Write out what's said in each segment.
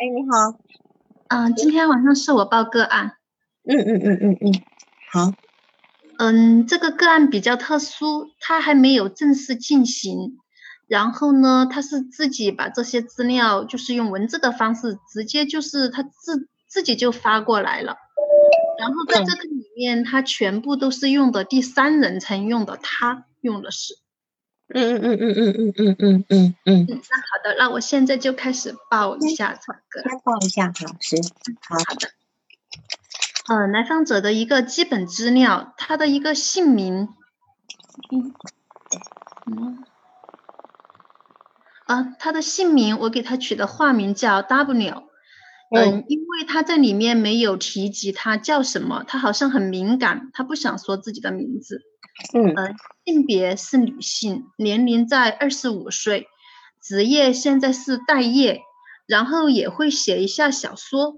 哎，你好。嗯，今天晚上是我报个案。嗯嗯嗯嗯嗯，好。嗯，这个个案比较特殊，他还没有正式进行。然后呢，他是自己把这些资料，就是用文字的方式，直接就是他自自己就发过来了。然后在这个里面，他全部都是用的第三人称用的，他用的是。嗯嗯嗯嗯嗯嗯嗯嗯嗯嗯。那好的，那我现在就开始报一下这个。先报一下，老师。好好的。呃，来访者的一个基本资料，他的一个姓名。嗯。嗯。啊，他的姓名我给他取的化名叫 W。嗯，因为他在里面没有提及他叫什么，他好像很敏感，他不想说自己的名字。嗯，性别是女性，年龄在二十五岁，职业现在是待业，然后也会写一下小说，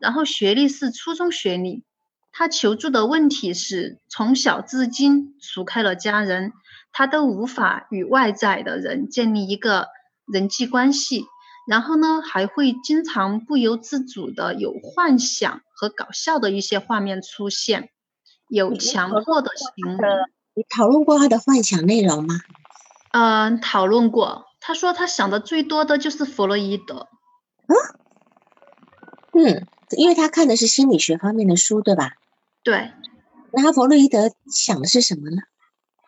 然后学历是初中学历。他求助的问题是从小至今除开了家人，他都无法与外在的人建立一个人际关系。然后呢，还会经常不由自主的有幻想和搞笑的一些画面出现，有强迫的行为。你讨论过他的幻想内容吗？嗯，讨论过。他说他想的最多的就是弗洛伊德。嗯，嗯，因为他看的是心理学方面的书，对吧？对。那他弗洛伊德想的是什么呢？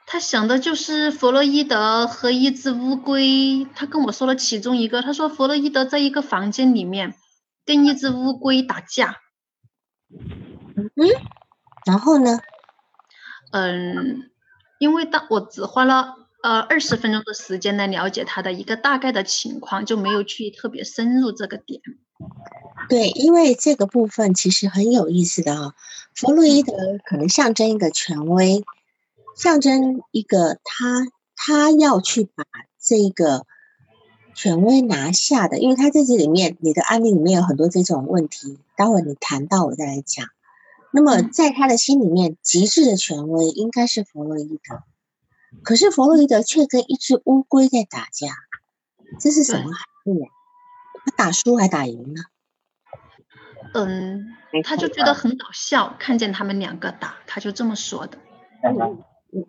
他想的就是弗洛伊德和一只乌龟，他跟我说了其中一个。他说弗洛伊德在一个房间里面跟一只乌龟打架。嗯，然后呢？嗯，因为当我只花了呃二十分钟的时间来了解他的一个大概的情况，就没有去特别深入这个点。对，因为这个部分其实很有意思的啊。弗洛伊德可能象征一个权威。象征一个他，他要去把这个权威拿下的，因为他在这里面，你的案例里面有很多这种问题，待会你谈到我再来讲。那么在他的心里面，极致的权威应该是弗洛伊德，可是弗洛伊德却跟一只乌龟在打架，这是什么含义？他打输还打赢呢？嗯，他就觉得很搞笑，看见他们两个打，他就这么说的。嗯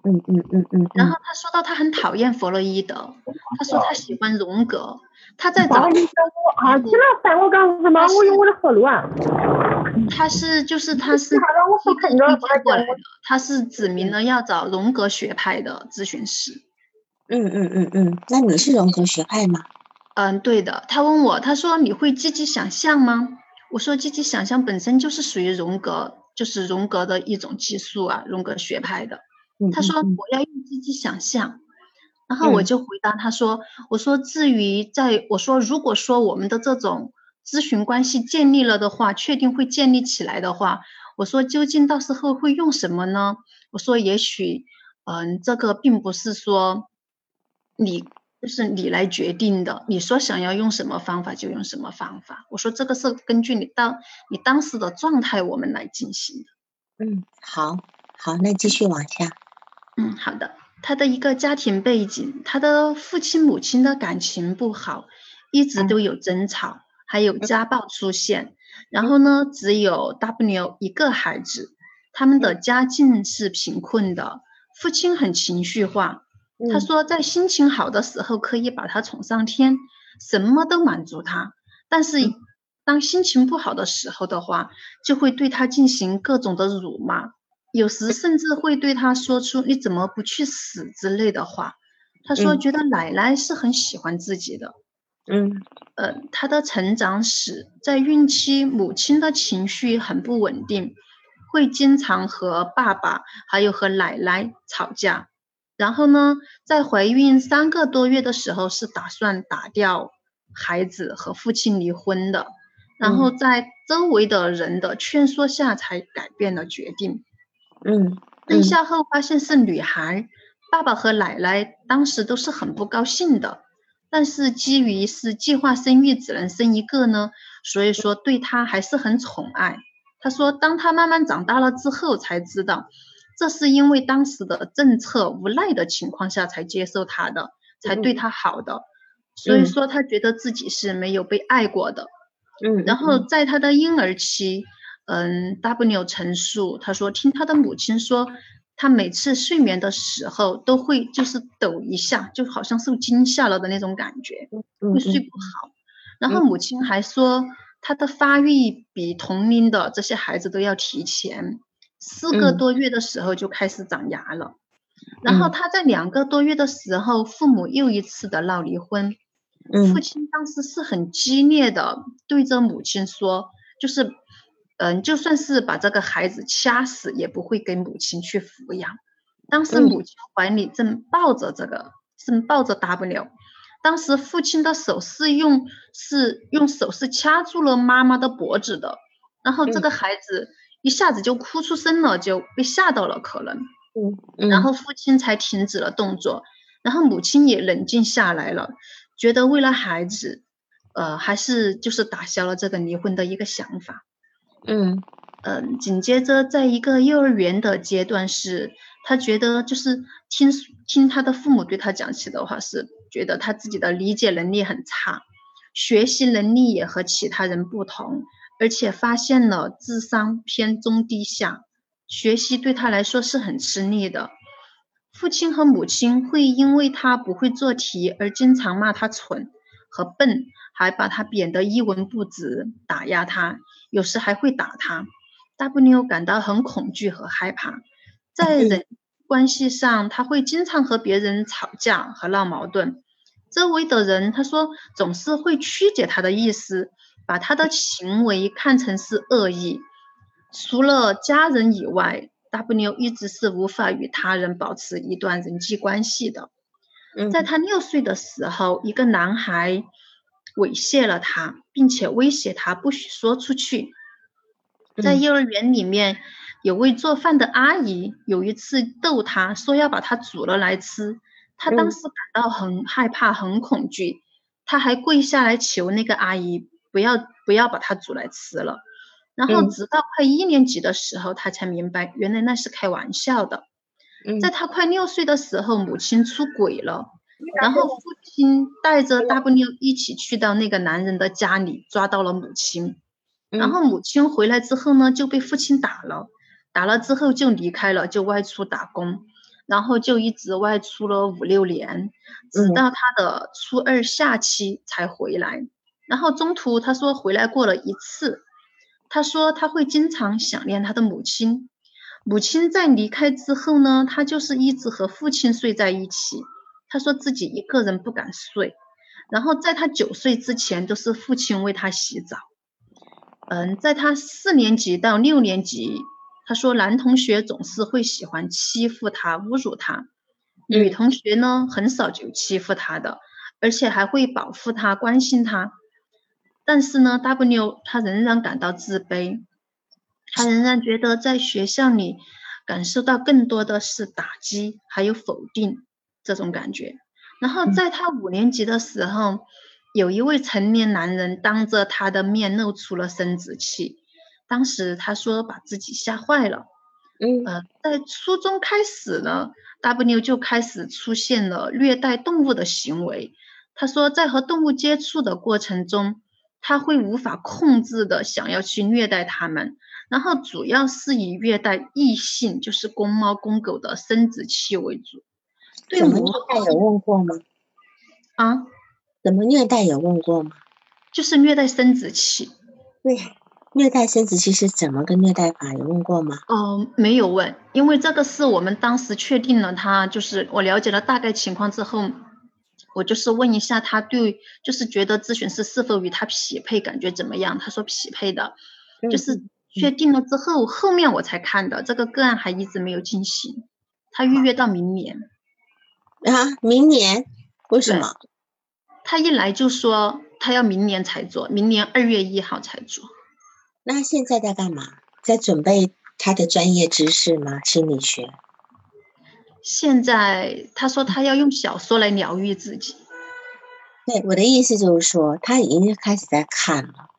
嗯嗯嗯嗯，然后他说到他很讨厌弗洛伊德，他说他喜欢荣格，他在找。啊，起了饭我干什么？我用我的后路啊。他是就是他是一个推荐过来的，他是指明了要找荣格学派的咨询师。嗯嗯嗯嗯，那你是荣格学派吗？嗯，对的。他问我，他说你会积极想象吗？我说积极想象本身就是属于荣格，就是荣格的一种技术啊，荣格学派的。他说我要用积极想象，然后我就回答他说：“我说至于在我说如果说我们的这种咨询关系建立了的话，确定会建立起来的话，我说究竟到时候会用什么呢？我说也许，嗯，这个并不是说你就是你来决定的，你说想要用什么方法就用什么方法。我说这个是根据你当你当时的状态我们来进行的。嗯，好，好，那继续往下。”嗯，好的。他的一个家庭背景，他的父亲母亲的感情不好，一直都有争吵，还有家暴出现。然后呢，只有 W 一个孩子，他们的家境是贫困的，父亲很情绪化。他说，在心情好的时候可以把他宠上天，什么都满足他；但是当心情不好的时候的话，就会对他进行各种的辱骂。有时甚至会对他说出“你怎么不去死”之类的话。他说：“觉得奶奶是很喜欢自己的。”嗯，呃，他的成长史在孕期，母亲的情绪很不稳定，会经常和爸爸还有和奶奶吵架。然后呢，在怀孕三个多月的时候，是打算打掉孩子和父亲离婚的。然后在周围的人的劝说下，才改变了决定。嗯，生下后发现是女孩，爸爸和奶奶当时都是很不高兴的。但是基于是计划生育只能生一个呢，所以说对他还是很宠爱。他说，当他慢慢长大了之后，才知道这是因为当时的政策无奈的情况下才接受他的，才对他好的。所以说他觉得自己是没有被爱过的。嗯，然后在他的婴儿期，嗯，W 陈述他说，听他的母亲说，他每次睡眠的时候都会就是抖一下，就好像受惊吓了的那种感觉，会睡不好。然后母亲还说，他的发育比同龄的这些孩子都要提前，四个多月的时候就开始长牙了。然后他在两个多月的时候，父母又一次的闹离婚。父亲当时是很激烈的对着母亲说，就是，嗯，就算是把这个孩子掐死，也不会给母亲去抚养。当时母亲怀里正抱着这个，正抱着 W。当时父亲的手是用是用手是掐住了妈妈的脖子的，然后这个孩子一下子就哭出声了，就被吓到了，可能。嗯，然后父亲才停止了动作，然后母亲也冷静下来了，觉得为了孩子，呃，还是就是打消了这个离婚的一个想法。嗯嗯，紧接着在一个幼儿园的阶段是，他觉得就是听听他的父母对他讲起的话，是觉得他自己的理解能力很差，学习能力也和其他人不同，而且发现了智商偏中低下。学习对他来说是很吃力的，父亲和母亲会因为他不会做题而经常骂他蠢和笨，还把他贬得一文不值，打压他，有时还会打他。W 感到很恐惧和害怕，在人关系上，他会经常和别人吵架和闹矛盾，周围的人他说总是会曲解他的意思，把他的行为看成是恶意。除了家人以外，W 一直是无法与他人保持一段人际关系的。在他六岁的时候，一个男孩猥亵了他，并且威胁他不许说出去。在幼儿园里面，有位做饭的阿姨有一次逗他说要把他煮了来吃，他当时感到很害怕、很恐惧，他还跪下来求那个阿姨不要不要把他煮来吃了。然后直到快一年级的时候，他才明白，原来那是开玩笑的。在他快六岁的时候，母亲出轨了，然后父亲带着 W 一起去到那个男人的家里，抓到了母亲。然后母亲回来之后呢，就被父亲打了，打了之后就离开了，就外出打工，然后就一直外出了五六年，直到他的初二下期才回来。然后中途他说回来过了一次。他说他会经常想念他的母亲，母亲在离开之后呢，他就是一直和父亲睡在一起。他说自己一个人不敢睡，然后在他九岁之前都是父亲为他洗澡。嗯，在他四年级到六年级，他说男同学总是会喜欢欺负他、侮辱他，女同学呢很少就欺负他的，而且还会保护他、关心他。但是呢，W 他仍然感到自卑，他仍然觉得在学校里感受到更多的是打击，还有否定这种感觉。然后在他五年级的时候，有一位成年男人当着他的面露出了生殖器，当时他说把自己吓坏了。嗯，呃，在初中开始呢，W 就开始出现了虐待动物的行为。他说在和动物接触的过程中。他会无法控制的想要去虐待它们，然后主要是以虐待异性，就是公猫公狗的生殖器为主。怎么虐待有问过吗？啊？怎么虐待有问过吗？就是虐待生殖器。对，虐待生殖器是怎么个虐待法？有问过吗？哦，没有问，因为这个是我们当时确定了，他就是我了解了大概情况之后。我就是问一下他对，就是觉得咨询师是否与他匹配，感觉怎么样？他说匹配的，就是确定了之后，后面我才看的这个个案还一直没有进行，他预约到明年。啊，明年？为什么？他一来就说他要明年才做，明年二月一号才做。那现在在干嘛？在准备他的专业知识吗？心理学？现在他说他要用小说来疗愈自己。对，我的意思就是说，他已经开始在看了，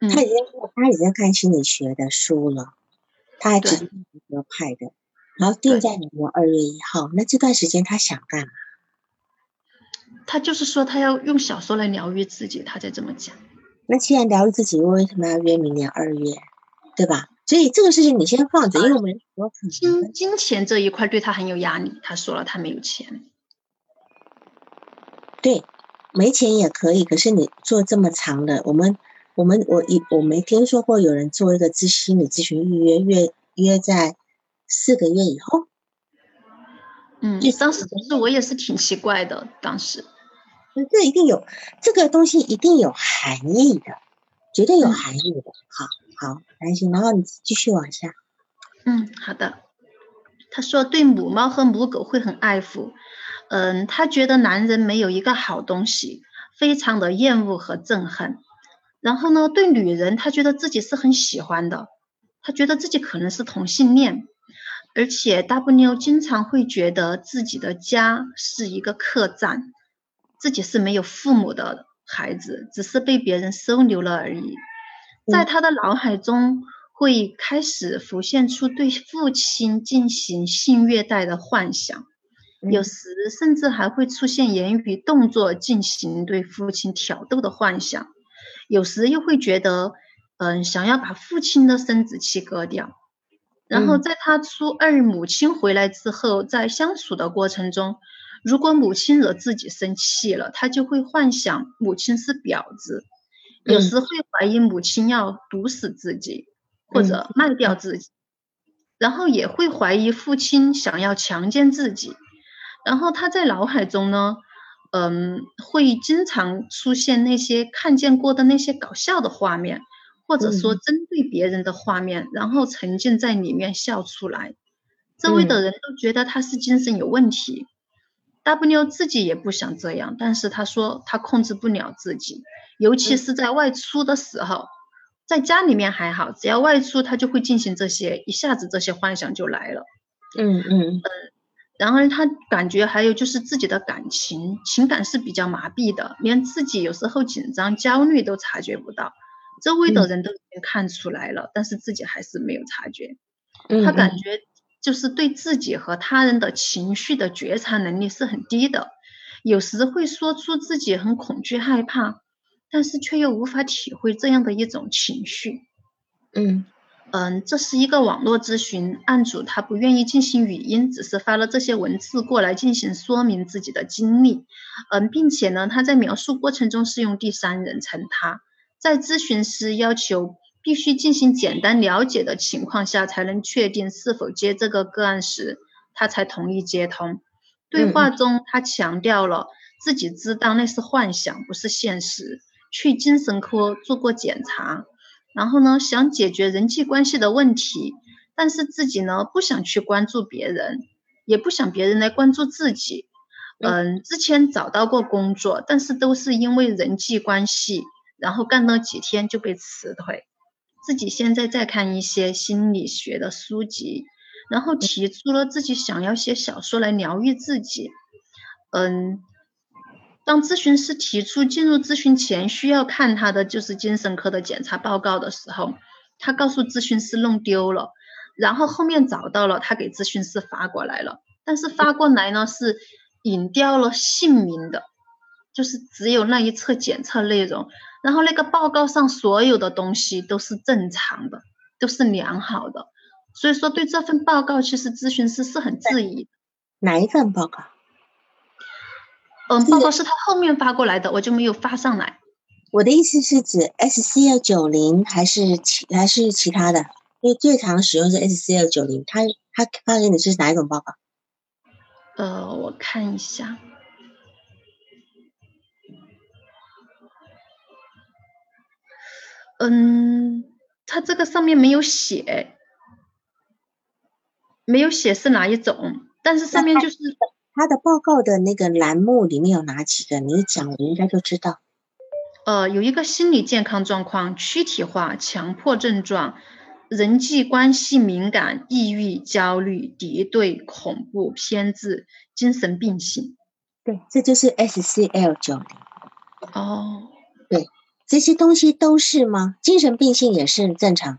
他已经他已经看心理学的书了，他还知道学派的，然后定在明年二月一号。那这段时间他想干嘛？他就是说他要用小说来疗愈自己，他在这么讲。那既然疗愈自己，为什么要约明年二月？对吧？所以这个事情你先放着，因为我们金金钱这一块对他很有压力。他说了，他没有钱。对，没钱也可以。可是你做这么长的，我们我们我一我没听说过有人做一个咨心理咨询预约，约约在四个月以后。嗯，当时其实我也是挺奇怪的，当时。这一定有这个东西，一定有含义的，绝对有含义的。好。好，安心。然后你继续往下。嗯，好的。他说对母猫和母狗会很爱护。嗯，他觉得男人没有一个好东西，非常的厌恶和憎恨。然后呢，对女人，他觉得自己是很喜欢的。他觉得自己可能是同性恋，而且 W 经常会觉得自己的家是一个客栈，自己是没有父母的孩子，只是被别人收留了而已。在他的脑海中会开始浮现出对父亲进行性虐待的幻想，有时甚至还会出现言语动作进行对父亲挑逗的幻想，有时又会觉得，嗯，想要把父亲的生殖器割掉。然后在他初二母亲回来之后，在相处的过程中，如果母亲惹自己生气了，他就会幻想母亲是婊子。有时会怀疑母亲要毒死自己，或者。卖掉自己，然后也会怀疑父亲想要强奸自己。然后他在脑海中呢，嗯，会经常出现那些看见过的那些搞笑的画面，或者说针对别人的画面，然后沉浸在里面笑出来。周围的人都觉得他是精神有问题。W 自己也不想这样，但是他说他控制不了自己。尤其是在外出的时候，在家里面还好，只要外出，他就会进行这些，一下子这些幻想就来了。嗯嗯嗯。然而他感觉还有就是自己的感情情感是比较麻痹的，连自己有时候紧张焦虑都察觉不到，周围的人都已经看出来了，但是自己还是没有察觉。他感觉就是对自己和他人的情绪的觉察能力是很低的，有时会说出自己很恐惧害怕。但是却又无法体会这样的一种情绪，嗯嗯，这是一个网络咨询案主，他不愿意进行语音，只是发了这些文字过来进行说明自己的经历，嗯，并且呢，他在描述过程中是用第三人称他，在咨询师要求必须进行简单了解的情况下才能确定是否接这个个案时，他才同意接通。对话中，他强调了自己知道那是幻想，不是现实。去精神科做过检查，然后呢，想解决人际关系的问题，但是自己呢不想去关注别人，也不想别人来关注自己。嗯，之前找到过工作，但是都是因为人际关系，然后干了几天就被辞退。自己现在在看一些心理学的书籍，然后提出了自己想要写小说来疗愈自己。嗯。当咨询师提出进入咨询前需要看他的就是精神科的检查报告的时候，他告诉咨询师弄丢了，然后后面找到了，他给咨询师发过来了，但是发过来呢是隐掉了姓名的，就是只有那一册检测内容，然后那个报告上所有的东西都是正常的，都是良好的，所以说对这份报告其实咨询师是很质疑。哪一份报告？嗯，报告是他后面发过来的，我就没有发上来。我的意思是指 SCL 九零还是其还是其他的？因为最常使用是 SCL 九零，他他发给你是哪一种报告？呃，我看一下。嗯，他这个上面没有写，没有写是哪一种，但是上面就是。他的报告的那个栏目里面有哪几个？你一讲，我应该就知道。呃，有一个心理健康状况、躯体化、强迫症状、人际关系敏感、抑郁、焦虑、敌对、恐怖、偏执、精神病性。对，这就是 SCL 九零。哦，对，这些东西都是吗？精神病性也是正常，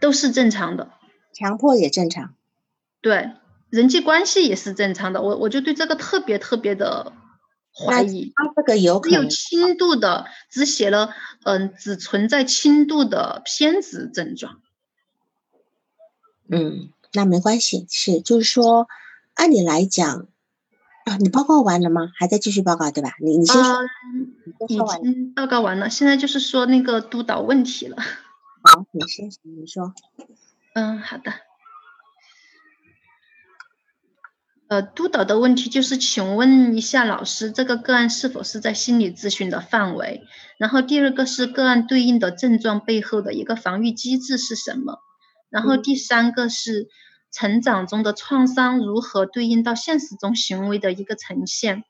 都是正常的。强迫也正常。对。人际关系也是正常的，我我就对这个特别特别的怀疑。他这个有有轻度的，只写了嗯，只存在轻度的偏执症状。嗯，那没关系，是就是说，按理来讲啊，你报告完了吗？还在继续报告对吧？你你先说，已经报告完了，现在就是说那个督导问题了。好，你先你说。嗯，好的。呃，督导的问题就是，请问一下老师，这个个案是否是在心理咨询的范围？然后第二个是个案对应的症状背后的一个防御机制是什么？然后第三个是成长中的创伤如何对应到现实中行为的一个呈现？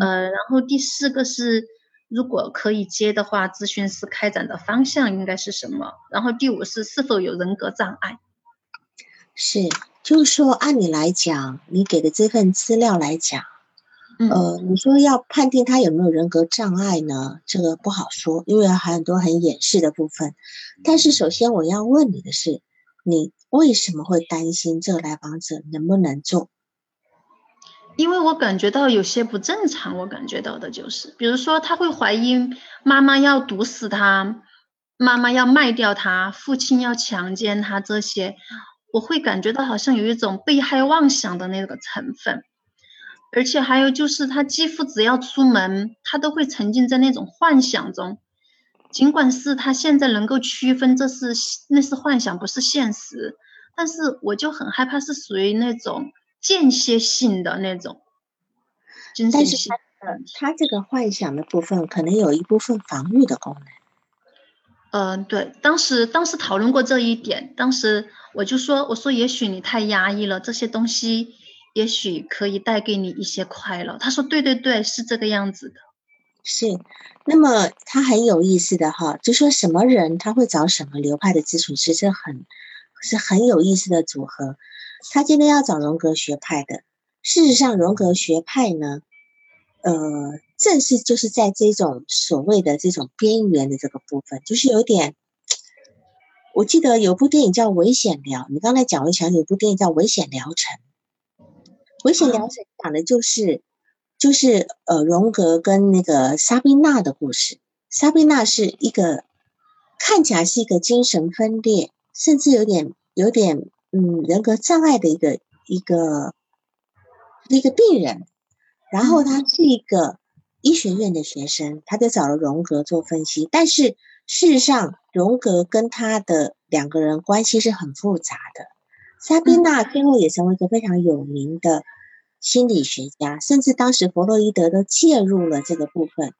呃，然后第四个是如果可以接的话，咨询师开展的方向应该是什么？然后第五是是否有人格障碍？是。就是说，按你来讲，你给的这份资料来讲，呃，你说要判定他有没有人格障碍呢？这个不好说，因为还很多很掩饰的部分。但是，首先我要问你的是，你为什么会担心这来访者能不能做？因为我感觉到有些不正常，我感觉到的就是，比如说他会怀疑妈妈要毒死他，妈妈要卖掉他，父亲要强奸他这些。我会感觉到好像有一种被害妄想的那个成分，而且还有就是他几乎只要出门，他都会沉浸在那种幻想中，尽管是他现在能够区分这是那是幻想不是现实，但是我就很害怕是属于那种间歇性的那种精神性。他这个幻想的部分可能有一部分防御的功能。嗯，对，当时当时讨论过这一点，当时我就说，我说也许你太压抑了，这些东西也许可以带给你一些快乐。他说，对对对，是这个样子的。是，那么他很有意思的哈，就说什么人他会找什么流派的咨询师，这很是很有意思的组合。他今天要找荣格学派的，事实上荣格学派呢，呃。正是就是在这种所谓的这种边缘的这个部分，就是有点，我记得有部电影叫《危险疗》，你刚才讲，我想有部电影叫《危险疗程》。危险疗程讲的就是就是呃荣格跟那个莎宾娜的故事。莎宾娜是一个看起来是一个精神分裂，甚至有点有点嗯人格障碍的一个一个一个病人，然后他是一个。医学院的学生，他就找了荣格做分析，但是事实上，荣格跟他的两个人关系是很复杂的。莎宾娜最后也成为一个非常有名的心理学家，甚至当时弗洛伊德都介入了这个部分。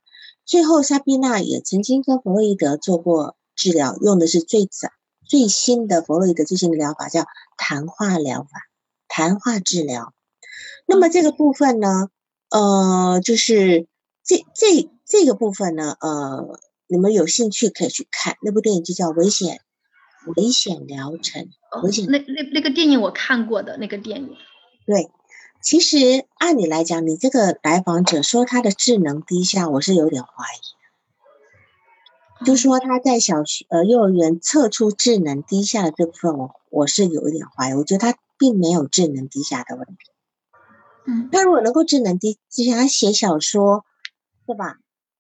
最后，莎宾娜也曾经跟弗洛伊德做过治疗，用的是最早最新的弗洛伊德最新的疗法，叫谈话疗法、谈话治疗。那么这个部分呢，呃，就是。这这这个部分呢，呃，你们有兴趣可以去看那部电影，就叫《危险危险疗程》。危险那那那个电影我看过的那个电影。对，其实按理来讲，你这个来访者说他的智能低下，我是有点怀疑。就说他在小学呃幼儿园测出智能低下的这部分，我我是有一点怀疑。我觉得他并没有智能低下的问题。嗯，他如果能够智能低，就像他写小说。对吧？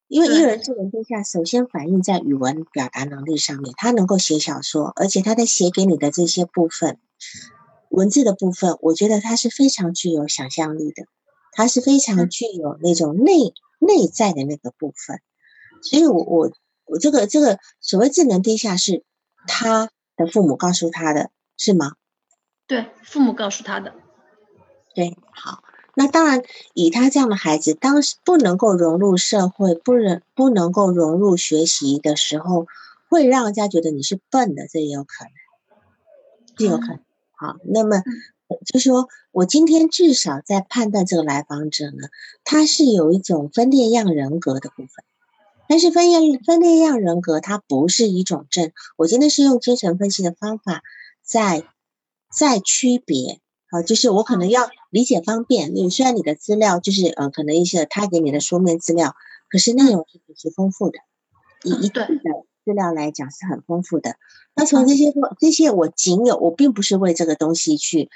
因为一个人智能低下，首先反映在语文表达能力上面。他能够写小说，而且他在写给你的这些部分，文字的部分，我觉得他是非常具有想象力的，他是非常具有那种内内在的那个部分。所以，我我我这个这个所谓智能低下，是他的父母告诉他的，是吗？对，父母告诉他的。对，好。那当然，以他这样的孩子，当时不能够融入社会，不能不能够融入学习的时候，会让人家觉得你是笨的，这也有可能，这有可能。好，那么就说我今天至少在判断这个来访者呢，他是有一种分裂样人格的部分，但是分裂分裂样人格它不是一种症。我今天是用精神分析的方法在在区别。啊，就是我可能要理解方便，你虽然你的资料就是呃，可能一些他给你的书面资料，可是内容是极其丰富的，一一段的资料来讲是很丰富的。那从这些这些我仅有，我并不是为这个东西去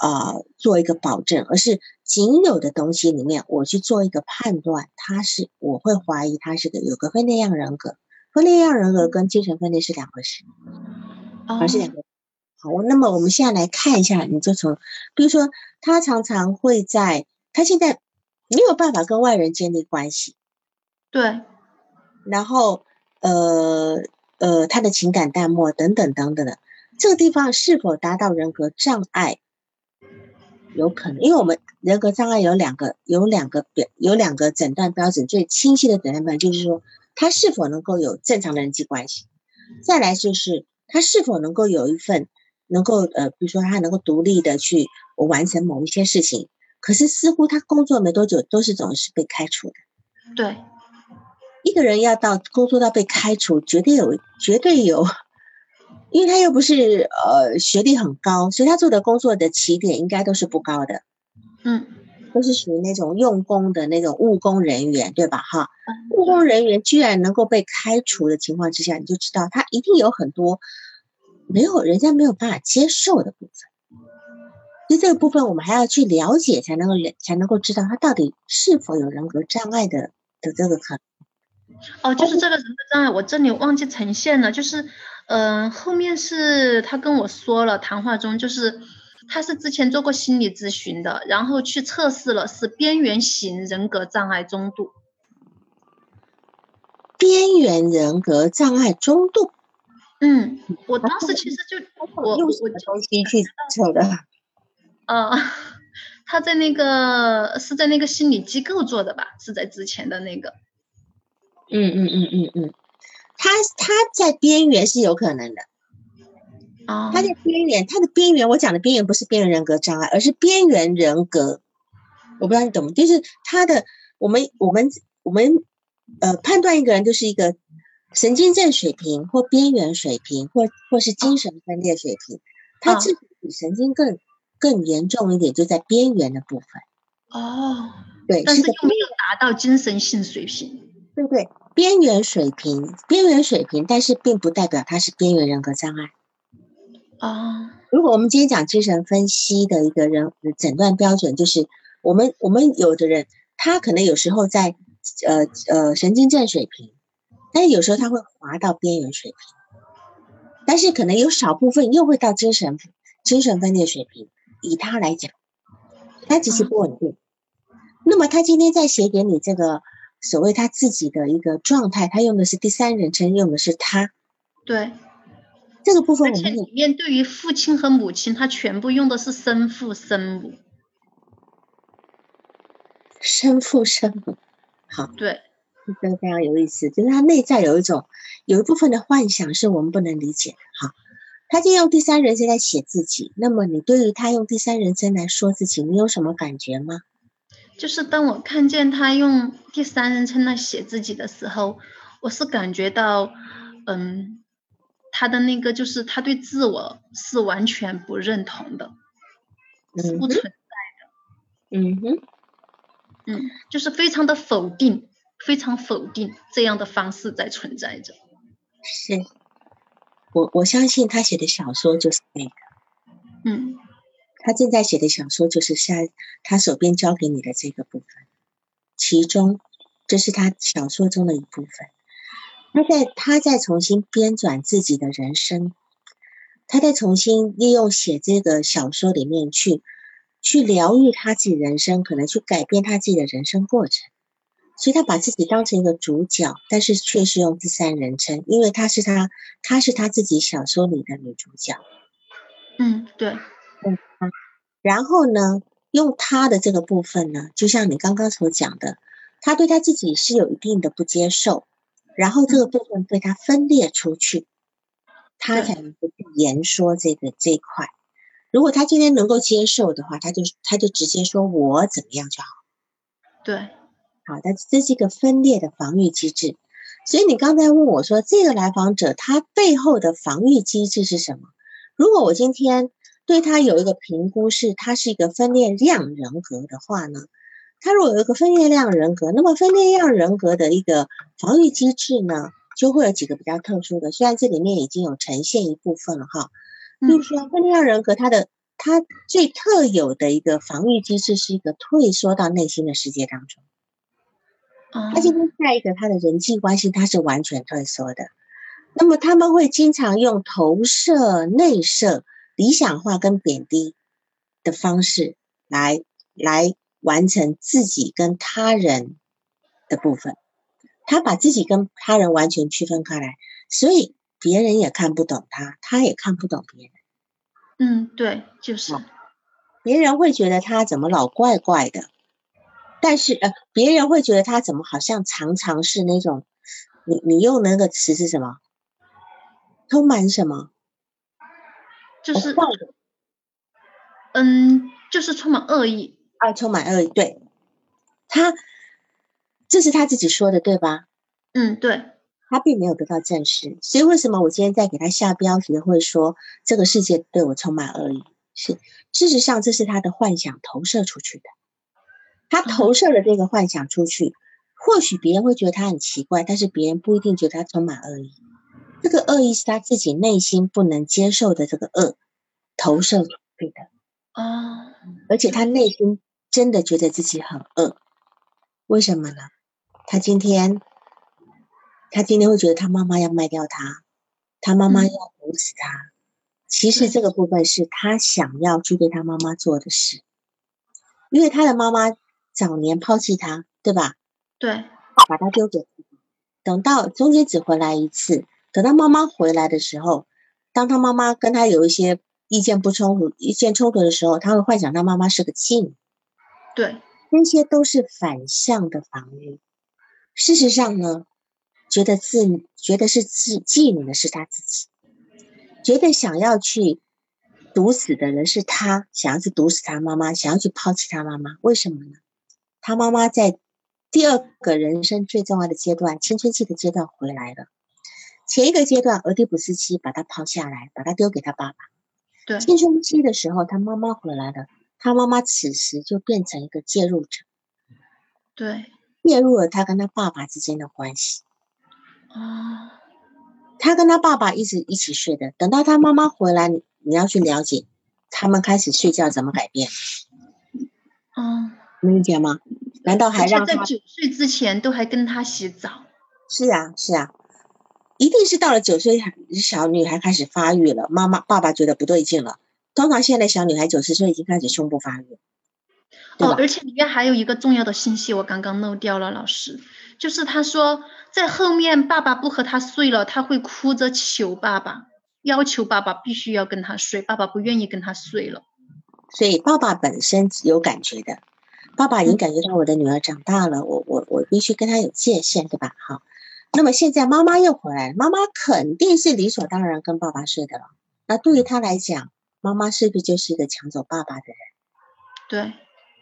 呃做一个保证，而是仅有的东西里面我去做一个判断，他是我会怀疑他是个有个分裂样人格，分裂样人格跟精神分裂是两回事，而是两个。好，那么我们现在来看一下，你就从，比如说他常常会在，他现在没有办法跟外人建立关系，对，然后呃呃，他的情感淡漠等等等等的，这个地方是否达到人格障碍？有可能，因为我们人格障碍有两个，有两个表，有两个诊断标准，最清晰的诊断标准就是说，他是否能够有正常的人际关系，再来就是他是否能够有一份。能够呃，比如说他能够独立的去完成某一些事情，可是似乎他工作没多久都是总是被开除的。对，一个人要到工作到被开除，绝对有，绝对有，因为他又不是呃学历很高，所以他做的工作的起点应该都是不高的。嗯，都是属于那种用工的那种务工人员，对吧？哈，务工人员居然能够被开除的情况之下，你就知道他一定有很多。没有人家没有办法接受的部分，所以这个部分我们还要去了解，才能够才能够知道他到底是否有人格障碍的的这个可能。哦，就是这个人格障碍，我这里忘记呈现了，就是嗯，后面是他跟我说了，谈话中就是他是之前做过心理咨询的，然后去测试了是边缘型人格障碍中度。边缘人格障碍中度。嗯，我当时其实就我用什么东西去测的？呃，他在那个是在那个心理机构做的吧？是在之前的那个。嗯嗯嗯嗯嗯，他他在边缘是有可能的。啊，他在边缘，他的边缘，我讲的边缘不是边缘人格障碍，而是边缘人格。我不知道你懂吗？就是他的，我们我们我们呃判断一个人就是一个。神经症水平或边缘水平，或或是精神分裂水平，它这比神经更更严重一点，就在边缘的部分。哦，对，但是又没有达到精神性水平。对对，边缘水平，边缘水平，但是并不代表他是边缘人格障碍。啊，如果我们今天讲精神分析的一个人诊断标准，就是我们我们有的人，他可能有时候在呃呃神经症水平。但是有时候他会滑到边缘水平，但是可能有少部分又会到精神精神分裂水平。以他来讲，他只是不稳定。那么他今天在写给你这个所谓他自己的一个状态，他用的是第三人称，用的是他。对，这个部分，我们里面对于父亲和母亲，他全部用的是生父生母。生父生母，好。对。这个非常有意思，就是他内在有一种有一部分的幻想是我们不能理解的。哈，他就用第三人称来写自己。那么你对于他用第三人称来说自己，你有什么感觉吗？就是当我看见他用第三人称来写自己的时候，我是感觉到，嗯，他的那个就是他对自我是完全不认同的，是不存在的。嗯哼，嗯，就是非常的否定。非常否定这样的方式在存在着，是我我相信他写的小说就是那个，嗯，他正在写的小说就是下他手边交给你的这个部分，其中这是他小说中的一部分，他在他在重新编纂自己的人生，他在重新利用写这个小说里面去去疗愈他自己人生，可能去改变他自己的人生过程。所以他把自己当成一个主角，但是却是用第三人称，因为他是他，他是他自己小说里的女主角。嗯，对，嗯，然后呢，用他的这个部分呢，就像你刚刚所讲的，他对他自己是有一定的不接受，然后这个部分被他分裂出去，他才能够去言说这个这一块。如果他今天能够接受的话，他就他就直接说我怎么样就好。对。好的，这是一个分裂的防御机制。所以你刚才问我说，这个来访者他背后的防御机制是什么？如果我今天对他有一个评估，是他是一个分裂量人格的话呢？他如果有一个分裂量人格，那么分裂量人格的一个防御机制呢，就会有几个比较特殊的。虽然这里面已经有呈现一部分了哈，就是说分裂量人格，他的他最特有的一个防御机制是一个退缩到内心的世界当中。他今天在一个他的人际关系，他是完全退缩的。那么他们会经常用投射、内射、理想化跟贬低的方式来来完成自己跟他人的部分。他把自己跟他人完全区分开来，所以别人也看不懂他，他也看不懂别人。嗯，对，就是。别人会觉得他怎么老怪怪的，但是呃，别人会觉得他怎么好像常常是那种，你你用那个词是什么？充满什么？就是，嗯，就是充满恶意啊，充满恶意。对，他，这是他自己说的，对吧？嗯，对。他并没有得到证实，所以为什么我今天在给他下标题会说这个世界对我充满恶意？是事实上，这是他的幻想投射出去的。他投射了这个幻想出去，或许别人会觉得他很奇怪，但是别人不一定觉得他充满恶意。这个恶意是他自己内心不能接受的这个恶投射出去的啊，而且他内心真的觉得自己很恶，为什么呢？他今天。他今天会觉得他妈妈要卖掉他，他妈妈要毒死他。其实这个部分是他想要去对他妈妈做的事，因为他的妈妈早年抛弃他，对吧？对，把他丢给，等到中间只回来一次。等他妈妈回来的时候，当他妈妈跟他有一些意见不冲突、意见冲突的时候，他会幻想他妈妈是个妓女。对，那些都是反向的防御。事实上呢？觉得自觉得是自妓女的是他自己，觉得想要去毒死的人是他，想要去毒死他妈妈，想要去抛弃他妈妈，为什么呢？他妈妈在第二个人生最重要的阶段，青春期的阶段回来了，前一个阶段俄狄浦斯期把他抛下来，把他丢给他爸爸。对，青春期的时候他妈妈回来了，他妈妈此时就变成一个介入者，对，介入了他跟他爸爸之间的关系。啊，他跟他爸爸一直一起睡的。等到他妈妈回来，你你要去了解，他们开始睡觉怎么改变？嗯，能理解吗？难道还让他在九岁之前都还跟他洗澡？是啊，是啊，一定是到了九岁，小女孩开始发育了，妈妈爸爸觉得不对劲了。通常现在小女孩九十岁已经开始胸部发育，哦，而且里面还有一个重要的信息，我刚刚漏掉了，老师，就是他说。在后面，爸爸不和他睡了，他会哭着求爸爸，要求爸爸必须要跟他睡。爸爸不愿意跟他睡了，所以爸爸本身有感觉的。爸爸已经感觉到我的女儿长大了，我我我必须跟他有界限，对吧？好，那么现在妈妈又回来了，妈妈肯定是理所当然跟爸爸睡的了。那对于他来讲，妈妈是不是就是一个抢走爸爸的人？对，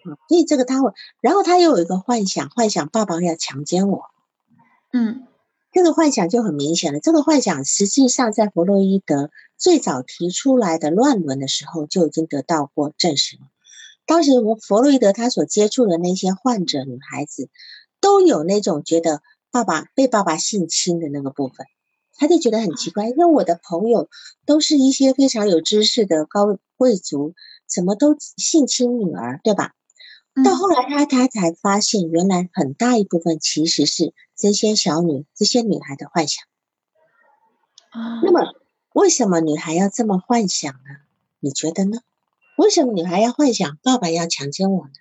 嗯，所以这个他会，然后他又有一个幻想，幻想爸爸要强奸我。嗯，这个幻想就很明显了。这个幻想实际上在弗洛伊德最早提出来的乱伦的时候就已经得到过证实了。当时我弗洛伊德他所接触的那些患者女孩子，都有那种觉得爸爸被爸爸性侵的那个部分，他就觉得很奇怪，因为我的朋友都是一些非常有知识的高贵族，怎么都性侵女儿，对吧？到后来，他他才发现，原来很大一部分其实是这些小女、这些女孩的幻想。啊，那么为什么女孩要这么幻想呢？你觉得呢？为什么女孩要幻想爸爸要强奸我呢？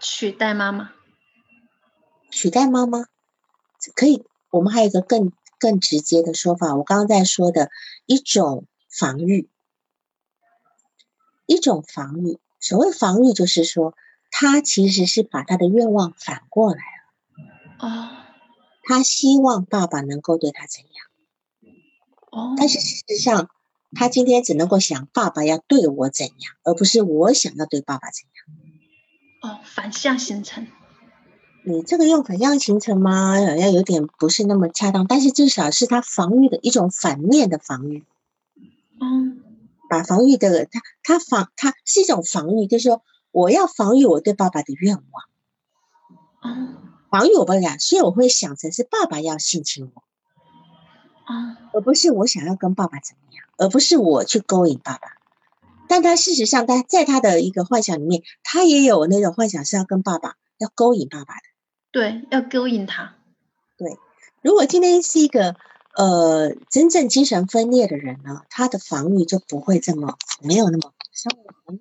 取代妈妈？取代妈妈？可以。我们还有一个更更直接的说法，我刚刚在说的一种防御，一种防御。所谓防御，就是说，他其实是把他的愿望反过来了。哦，他希望爸爸能够对他怎样？哦，但是事实上，他今天只能够想爸爸要对我怎样，而不是我想要对爸爸怎样。哦，反向形成。你这个用反向形成吗？好像有点不是那么恰当，但是至少是他防御的一种反面的防御。嗯。把防御的他，他防他是一种防御，就是说我要防御我对爸爸的愿望，嗯，防御我爸爸，所以我会想成是爸爸要性侵我，啊，而不是我想要跟爸爸怎么样，而不是我去勾引爸爸。但他事实上，他在他的一个幻想里面，他也有那种幻想是要跟爸爸要勾引爸爸的。对，要勾引他。对，如果今天是一个呃真正精神分裂的人呢，他的防御就不会这么没有那么稍微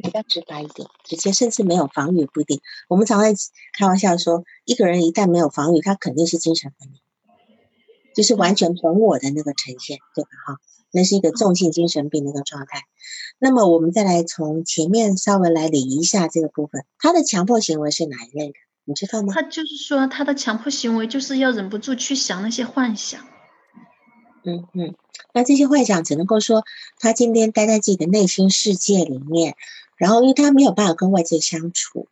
比较直白一点，直接甚至没有防御不一定。我们常会开玩笑说，一个人一旦没有防御，他肯定是精神分裂，就是完全本我的那个呈现，对吧？哈。那是一个重性精神病的一个状态。那么我们再来从前面稍微来理一下这个部分，他的强迫行为是哪一类的？你知道吗？他就是说他的强迫行为就是要忍不住去想那些幻想。嗯嗯，那这些幻想只能够说他今天待在自己的内心世界里面，然后因为他没有办法跟外界相处，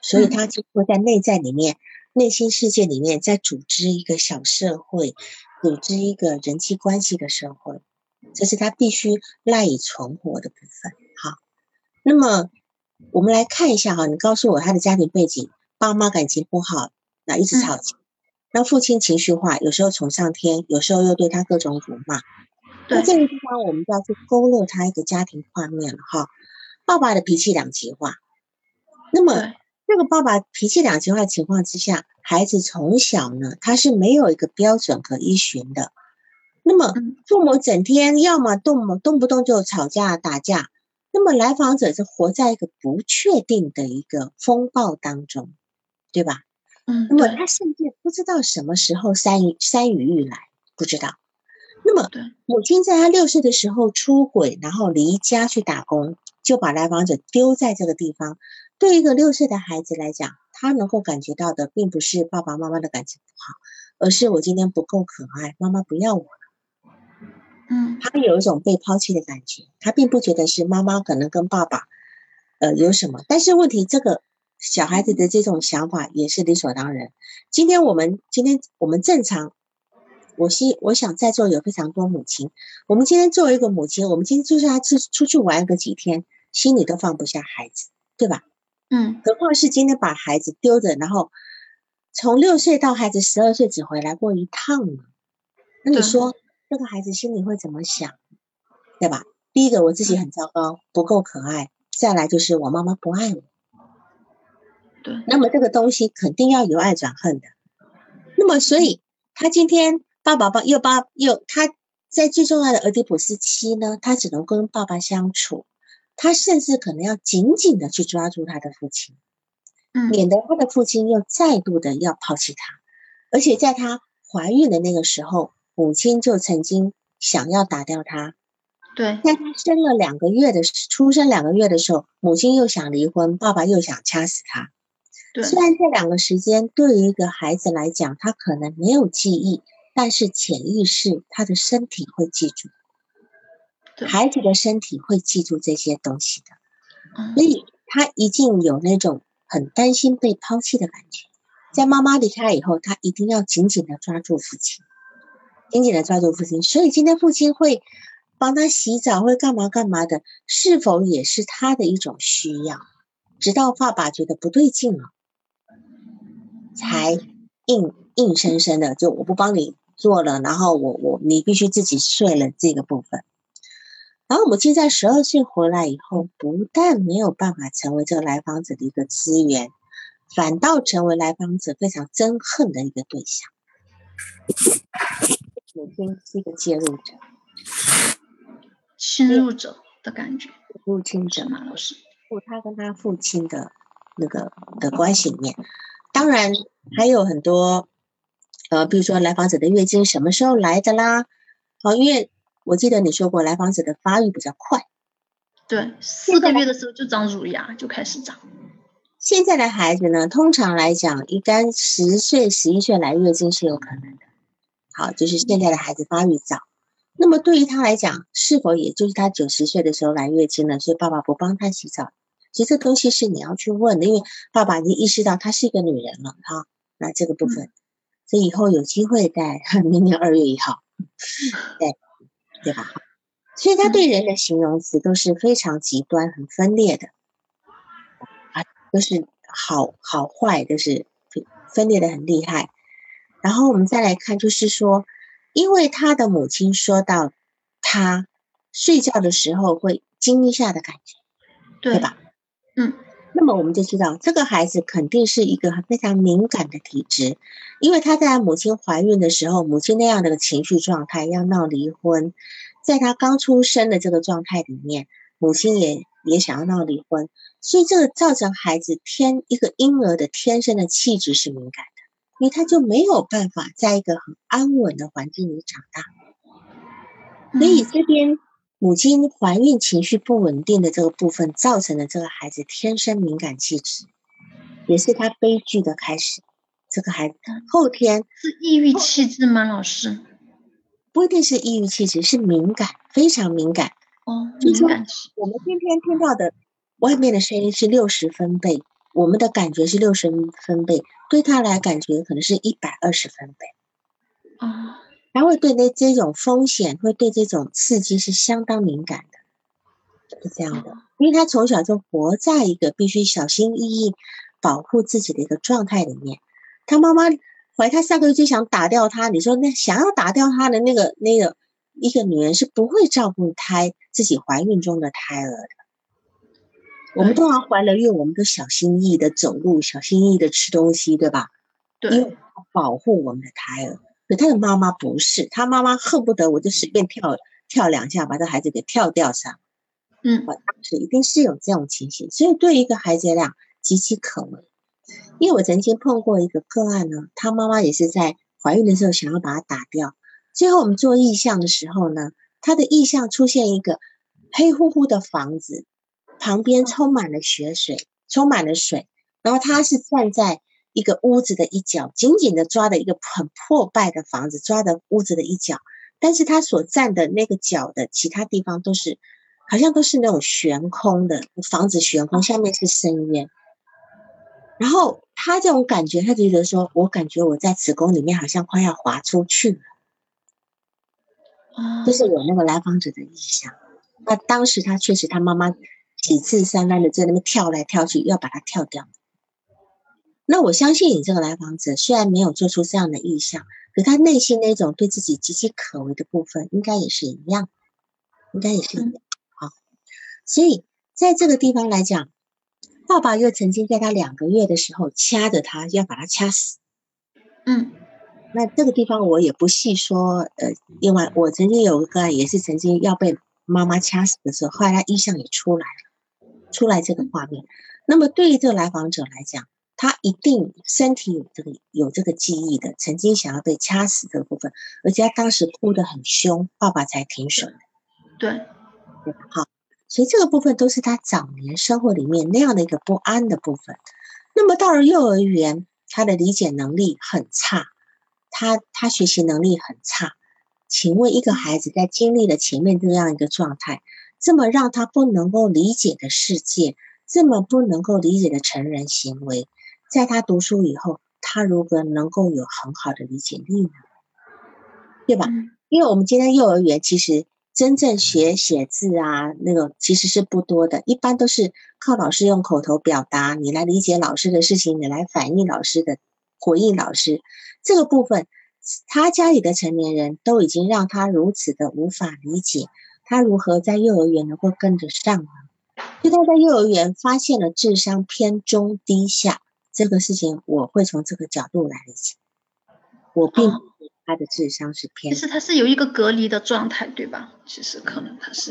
所以他就会在内在里面、内心世界里面在组织一个小社会，组织一个人际关系的社会。这是他必须赖以存活的部分。好，那么我们来看一下哈，你告诉我他的家庭背景，爸妈感情不好，那一直吵架，那父亲情绪化，有时候宠上天，有时候又对他各种辱骂。那这个地方我们就要去勾勒他一个家庭画面了哈。爸爸的脾气两极化，那么这个爸爸脾气两极化的情况之下，孩子从小呢，他是没有一个标准可依循的。那么父母整天要么动动不动就吵架打架，那么来访者是活在一个不确定的一个风暴当中，对吧？嗯，那么他甚至不知道什么时候山雨山雨欲来，不知道。那么母亲在他六岁的时候出轨，然后离家去打工，就把来访者丢在这个地方。对一个六岁的孩子来讲，他能够感觉到的并不是爸爸妈妈的感情不好，而是我今天不够可爱，妈妈不要我了。嗯，他有一种被抛弃的感觉，他并不觉得是妈妈可能跟爸爸，呃，有什么。但是问题，这个小孩子的这种想法也是理所当然。今天我们今天我们正常，我希我想在座有非常多母亲，我们今天作为一个母亲，我们今天就算要出出去玩个几天，心里都放不下孩子，对吧？嗯，何况是今天把孩子丢着，然后从六岁到孩子十二岁只回来过一趟呢？那你说？这个孩子心里会怎么想，对吧？第一个，我自己很糟糕，不够可爱；再来就是我妈妈不爱我。对，那么这个东西肯定要由爱转恨的。那么，所以他今天爸爸爸又爸又他在最重要的俄狄浦斯期呢，他只能跟爸爸相处，他甚至可能要紧紧的去抓住他的父亲，嗯，免得他的父亲又再度的要抛弃他。而且在他怀孕的那个时候。母亲就曾经想要打掉他，对，在他生了两个月的出生两个月的时候，母亲又想离婚，爸爸又想掐死他。对，虽然这两个时间对于一个孩子来讲，他可能没有记忆，但是潜意识他的身体会记住，孩子的身体会记住这些东西的，所以他一定有那种很担心被抛弃的感觉。在妈妈离开以后，他一定要紧紧的抓住父亲。紧紧的抓住父亲，所以今天父亲会帮他洗澡，会干嘛干嘛的，是否也是他的一种需要？直到爸爸觉得不对劲了，才硬硬生生的就我不帮你做了，然后我我你必须自己睡了这个部分。然后母亲在十二岁回来以后，不但没有办法成为这个来访者的一个资源，反倒成为来访者非常憎恨的一个对象。母亲是一个介入者，侵入者的感觉，入侵者嘛老师，他跟他父亲的那个的关系里面，当然还有很多，呃，比如说来访者的月经什么时候来的啦？好，因为我记得你说过来访者的发育比较快，对，四个月的时候就长乳牙，就开始长。现在的孩子呢，通常来讲，一般十岁、十一岁来月经是有可能的。好，就是现在的孩子发育早，那么对于他来讲，是否也就是他九十岁的时候来月经了？所以爸爸不帮他洗澡，其实这东西是你要去问的，因为爸爸已经意识到她是一个女人了哈。那这个部分，所以以后有机会在 明年二月一号，对对吧？所以他对人的形容词都是非常极端、很分裂的啊，都是好好坏，都是分裂的很厉害。然后我们再来看，就是说，因为他的母亲说到他睡觉的时候会惊一下的感觉，对吧？嗯。那么我们就知道，这个孩子肯定是一个非常敏感的体质，因为他在母亲怀孕的时候，母亲那样的情绪状态要闹离婚，在他刚出生的这个状态里面，母亲也也想要闹离婚，所以这个造成孩子天一个婴儿的天生的气质是敏感的，因为他就没有办法在一个很安稳的环境里长大，所以这边。母亲怀孕情绪不稳定的这个部分，造成了这个孩子天生敏感气质，也是他悲剧的开始。这个孩子后天是抑郁气质吗？老师，不一定是抑郁气质，是敏感，非常敏感。哦，敏感。我们今天听到的外面的声音是六十分贝，我们的感觉是六十分贝，对他来感觉可能是一百二十分贝。哦。他会对那这种风险，会对这种刺激是相当敏感的，是这样的。因为他从小就活在一个必须小心翼翼保护自己的一个状态里面。他妈妈怀他三个月就想打掉他，你说那想要打掉他的那个那个一个女人是不会照顾胎自己怀孕中的胎儿的。我们通常怀了孕，我们都小心翼翼的走路，小心翼翼的吃东西，对吧？对，因为保护我们的胎儿。可他的妈妈不是，他妈妈恨不得我就随便跳跳两下，把这孩子给跳掉上。嗯，我当时一定是有这种情形，所以对一个孩子来讲极其可为。因为我曾经碰过一个个案呢，他妈妈也是在怀孕的时候想要把他打掉，最后我们做意向的时候呢，他的意向出现一个黑乎乎的房子，旁边充满了血水，充满了水，然后他是站在。一个屋子的一角，紧紧的抓着一个很破败的房子，抓着屋子的一角，但是他所站的那个角的其他地方都是，好像都是那种悬空的房子，悬空下面是深渊。然后他这种感觉，他觉得说，我感觉我在子宫里面好像快要滑出去了。这是我那个来访者的意向。那当时他确实，他妈妈几次三番的在那边跳来跳去，要把他跳掉。那我相信你这个来访者虽然没有做出这样的意向，可他内心那种对自己岌岌可危的部分，应该也是一样，应该也是一样。好，所以在这个地方来讲，爸爸又曾经在他两个月的时候掐着他，要把他掐死。嗯，那这个地方我也不细说。呃，另外我曾经有一个也是曾经要被妈妈掐死的时候，后来他意向也出来了，出来这个画面。那么对于这个来访者来讲，他一定身体有这个有这个记忆的，曾经想要被掐死这个部分，而且他当时哭得很凶，爸爸才停手。对，对？好，所以这个部分都是他早年生活里面那样的一个不安的部分。那么到了幼儿园，他的理解能力很差，他他学习能力很差。请问一个孩子在经历了前面这样一个状态，这么让他不能够理解的世界，这么不能够理解的成人行为。在他读书以后，他如何能够有很好的理解力呢？对吧？因为我们今天幼儿园其实真正学写字啊，那个其实是不多的，一般都是靠老师用口头表达，你来理解老师的事情，你来反映老师的回应老师这个部分，他家里的成年人都已经让他如此的无法理解，他如何在幼儿园能够跟得上呢？就他在幼儿园发现了智商偏中低下。这个事情我会从这个角度来理解，我并不他的智商是偏，其实他是有一个隔离的状态，对吧？其实可能他是，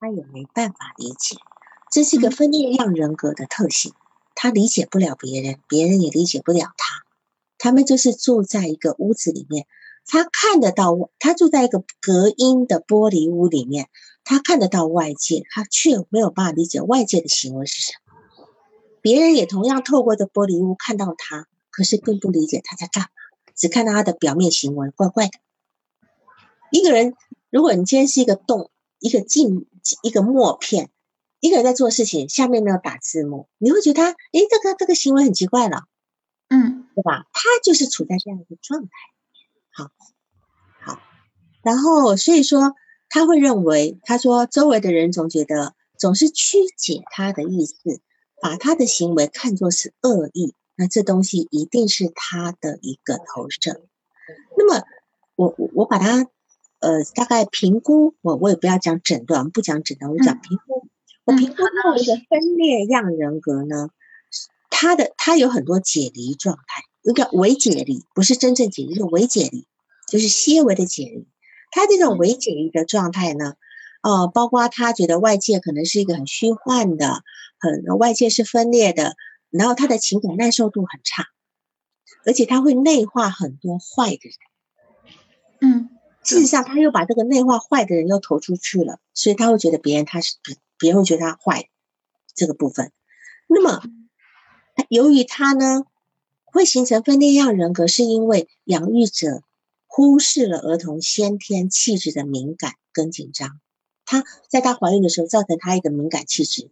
他也没办法理解，这是一个分裂样人格的特性，他理解不了别人，别人也理解不了他，他们就是住在一个屋子里面，他看得到，他住在一个隔音的玻璃屋里面，他看得到外界，他却没有办法理解外界的行为是什么。别人也同样透过这玻璃屋看到他，可是并不理解他在干嘛，只看到他的表面行为怪怪的。一个人，如果你今天是一个洞，一个镜，一个默片，一个人在做事情，下面没有打字幕，你会觉得他，诶，这个这个行为很奇怪了，嗯，对吧？他就是处在这样一个状态，好，好，然后所以说他会认为，他说周围的人总觉得总是曲解他的意思。把他的行为看作是恶意，那这东西一定是他的一个投射。那么，我我我把它呃，大概评估，我我也不要讲诊断，不讲诊断，我讲评估。我评估到一个分裂样人格呢，他的他有很多解离状态，一个伪解离，不是真正解离，是伪解离，就是些微的解离。他这种伪解离的状态呢，呃，包括他觉得外界可能是一个很虚幻的，很外界是分裂的，然后他的情感耐受度很差，而且他会内化很多坏的人。嗯。事实上，他又把这个内化坏的人又投出去了，所以他会觉得别人他是别别人会觉得他坏这个部分。那么，由于他呢会形成分裂样人格，是因为养育者忽视了儿童先天气质的敏感跟紧张。他在他怀孕的时候造成他一个敏感气质，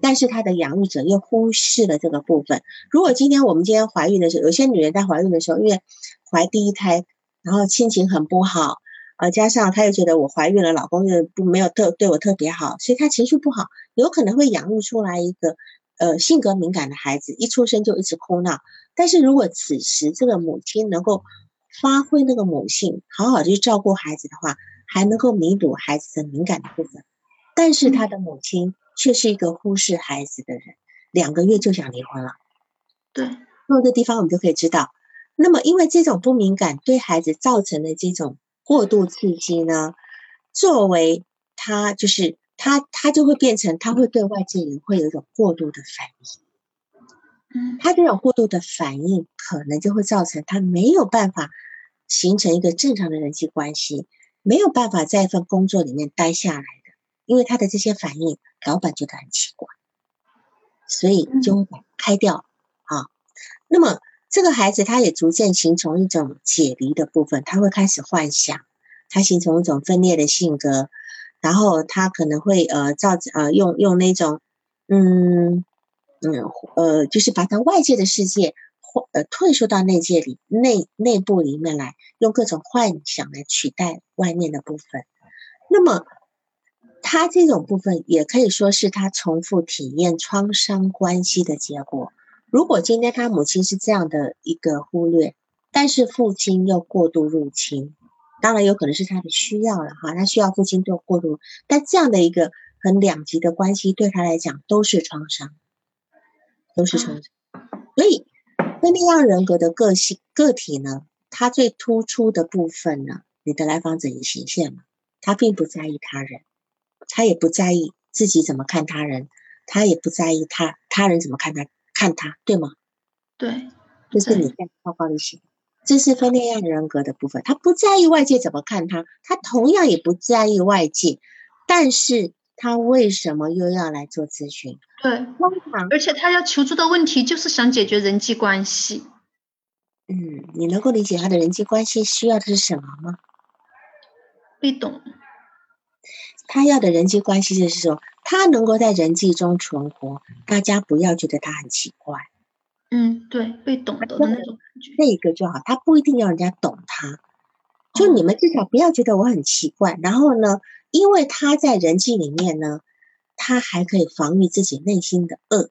但是他的养育者又忽视了这个部分。如果今天我们今天怀孕的时候，有些女人在怀孕的时候，因为怀第一胎，然后心情很不好。呃，加上她又觉得我怀孕了，老公又不没有特对我特别好，所以她情绪不好，有可能会养育出来一个呃性格敏感的孩子，一出生就一直哭闹。但是如果此时这个母亲能够发挥那个母性，好好的去照顾孩子的话，还能够弥补孩子的敏感的部分。但是他的母亲却是一个忽视孩子的人，两个月就想离婚了。对，那这地方我们就可以知道，那么因为这种不敏感对孩子造成的这种。过度刺激呢，作为他就是他，他就会变成他会对外界也会有一种过度的反应，嗯，他这种过度的反应可能就会造成他没有办法形成一个正常的人际关系，没有办法在一份工作里面待下来的，因为他的这些反应，老板觉得很奇怪，所以就会开掉啊。那么。这个孩子他也逐渐形成一种解离的部分，他会开始幻想，他形成一种分裂的性格，然后他可能会呃造呃用用那种嗯嗯呃就是把他外界的世界或呃退缩到内界里内内部里面来，用各种幻想来取代外面的部分。那么他这种部分也可以说是他重复体验创伤关系的结果。如果今天他母亲是这样的一个忽略，但是父亲又过度入侵，当然有可能是他的需要了哈，他需要父亲做过度，但这样的一个很两极的关系对他来讲都是创伤，都是创伤。所以分裂样人格的个性个体呢，他最突出的部分呢，你的来访者也显现了，他并不在意他人，他也不在意自己怎么看他人，他也不在意他他人怎么看他。看他对吗？对，这是你在报告里写，这是分裂样人格的部分。他不在意外界怎么看他，他同样也不在意外界，但是他为什么又要来做咨询？对，而且他要求助的问题就是想解决人际关系。嗯，你能够理解他的人际关系需要的是什么吗？被懂。他要的人际关系就是说。他能够在人际中存活，大家不要觉得他很奇怪。嗯，对，被懂得的那种感觉，那个就好。他不一定要人家懂他，就你们至少不要觉得我很奇怪。然后呢，因为他在人际里面呢，他还可以防御自己内心的恶。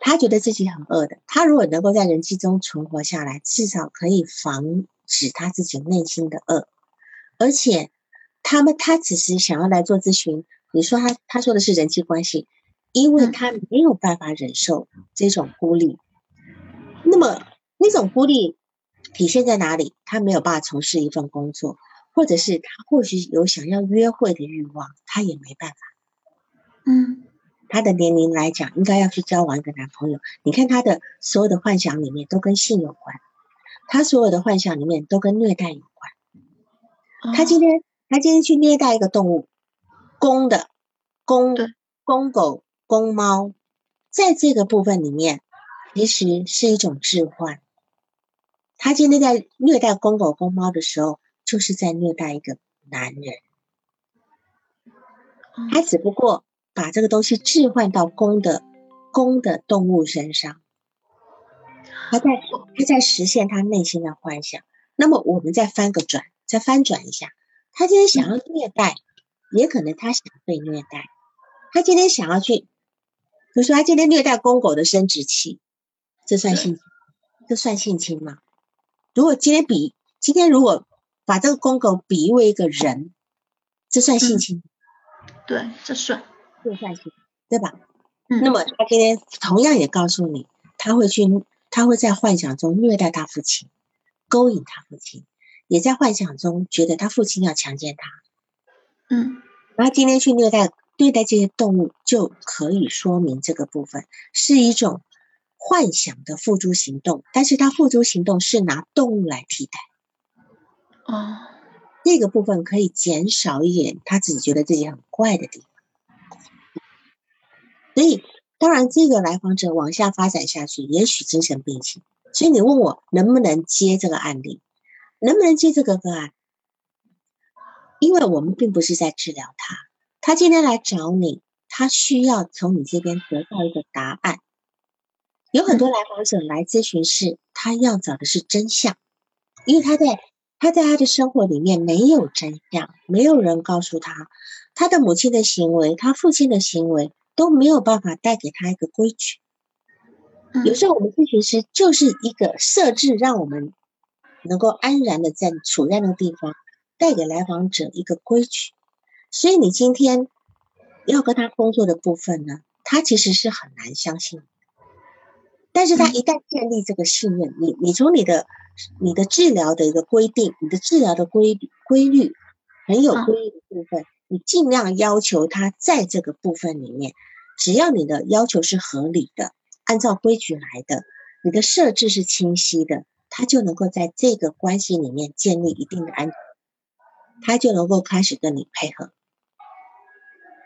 他觉得自己很恶的，他如果能够在人际中存活下来，至少可以防止他自己内心的恶，而且他们他只是想要来做咨询。你说他他说的是人际关系，因为他没有办法忍受这种孤立。那么那种孤立体现在哪里？他没有办法从事一份工作，或者是他或许有想要约会的欲望，他也没办法。嗯，他的年龄来讲，应该要去交往一个男朋友。你看他的所有的幻想里面都跟性有关，他所有的幻想里面都跟虐待有关。他今天他今天去虐待一个动物。公的公公狗公猫，在这个部分里面，其实是一种置换。他今天在虐待公狗公猫的时候，就是在虐待一个男人。他只不过把这个东西置换到公的公的动物身上，他在他在实现他内心的幻想。那么我们再翻个转，再翻转一下，他今天想要虐待。也可能他想被虐待，他今天想要去，比如说他今天虐待公狗的生殖器，这算性，这算性侵吗？如果今天比今天如果把这个公狗比喻为一个人，这算性侵？对，这算，这算性，对吧？嗯。那么他今天同样也告诉你，他会去，他会在幻想中虐待他父亲，勾引他父亲，也在幻想中觉得他父亲要强奸他。嗯。然后今天去虐待、对待这些动物，就可以说明这个部分是一种幻想的付诸行动，但是他付诸行动是拿动物来替代。哦，这个部分可以减少一点他自己觉得自己很怪的地方。所以，当然这个来访者往下发展下去，也许精神病情。所以你问我能不能接这个案例，能不能接这个个案？因为我们并不是在治疗他，他今天来找你，他需要从你这边得到一个答案。有很多来访者来咨询是，他要找的是真相，因为他在。他在他的生活里面没有真相，没有人告诉他，他的母亲的行为，他父亲的行为都没有办法带给他一个规矩。有时候我们咨询师就是一个设置，让我们能够安然的在处在那个地方，带给来访者一个规矩。所以你今天要跟他工作的部分呢，他其实是很难相信。但是他一旦建立这个信任，你你从你的。你的治疗的一个规定，你的治疗的规规律很有规律的部分，你尽量要求他在这个部分里面，只要你的要求是合理的，按照规矩来的，你的设置是清晰的，他就能够在这个关系里面建立一定的安全，他就能够开始跟你配合。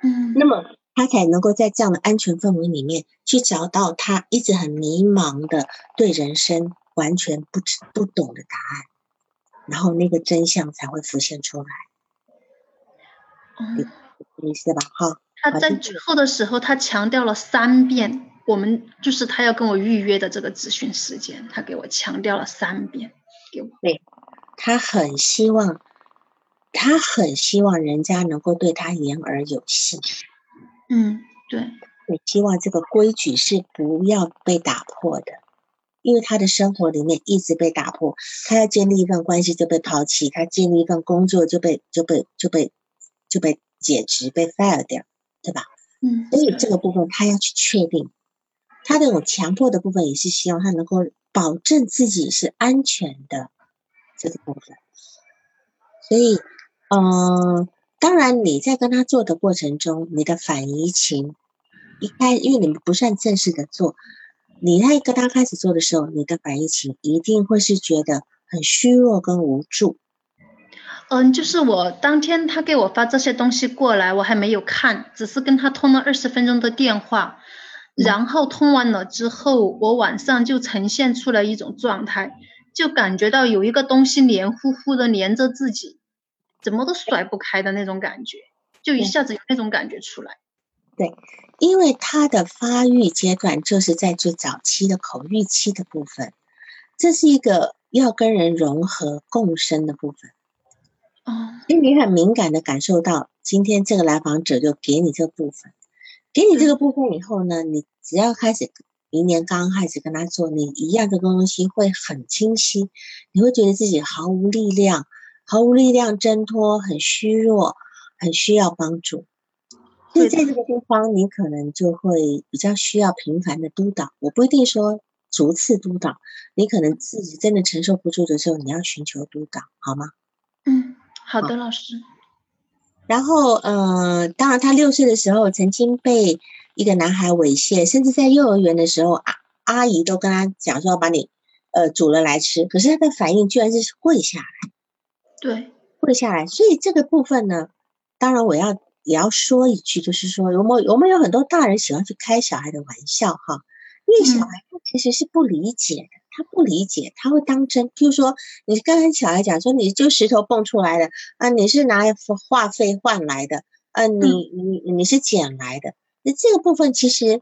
嗯，那么他才能够在这样的安全氛围里面去找到他一直很迷茫的对人生。完全不知不懂的答案，然后那个真相才会浮现出来。嗯，意思吧？哈，他在最后的时候，他强调了三遍，我们就是他要跟我预约的这个咨询时间，他给我强调了三遍。给我，对，他很希望，他很希望人家能够对他言而有信。嗯，对，我希望这个规矩是不要被打破的。因为他的生活里面一直被打破，他要建立一份关系就被抛弃，他建立一份工作就被就被就被就被解职被 fire 掉，对吧？嗯，所以这个部分他要去确定，他这种强迫的部分也是希望他能够保证自己是安全的这个部分。所以，嗯，当然你在跟他做的过程中，你的反移情一开，因为你们不算正式的做。你在跟他开始做的时候，你的反移情一定会是觉得很虚弱跟无助。嗯，就是我当天他给我发这些东西过来，我还没有看，只是跟他通了二十分钟的电话，然后通完了之后，我晚上就呈现出了一种状态，就感觉到有一个东西黏糊糊的黏着自己，怎么都甩不开的那种感觉，就一下子有那种感觉出来。对。因为他的发育阶段就是在最早期的口欲期的部分，这是一个要跟人融合共生的部分。哦，因为你很敏感的感受到，今天这个来访者就给你这部分，给你这个部分以后呢，你只要开始明年刚开始跟他做，你一样的东西会很清晰，你会觉得自己毫无力量，毫无力量挣脱，很虚弱，很需要帮助。所以在这个地方，你可能就会比较需要频繁的督导。我不一定说逐次督导，你可能自己真的承受不住的时候，你要寻求督导，好吗？嗯，好的，老师。然后，呃，当然，他六岁的时候曾经被一个男孩猥亵，甚至在幼儿园的时候，阿阿姨都跟他讲说要把你呃煮了来吃，可是他的反应居然是跪下来，对，跪下来。所以这个部分呢，当然我要。也要说一句，就是说，我们我们有很多大人喜欢去开小孩的玩笑哈，因为小孩他其实是不理解的，他不理解，他会当真。譬如说，你刚才小孩讲说，你就石头蹦出来的啊，你是拿话费换来的，啊，你你你是捡来的，那这个部分其实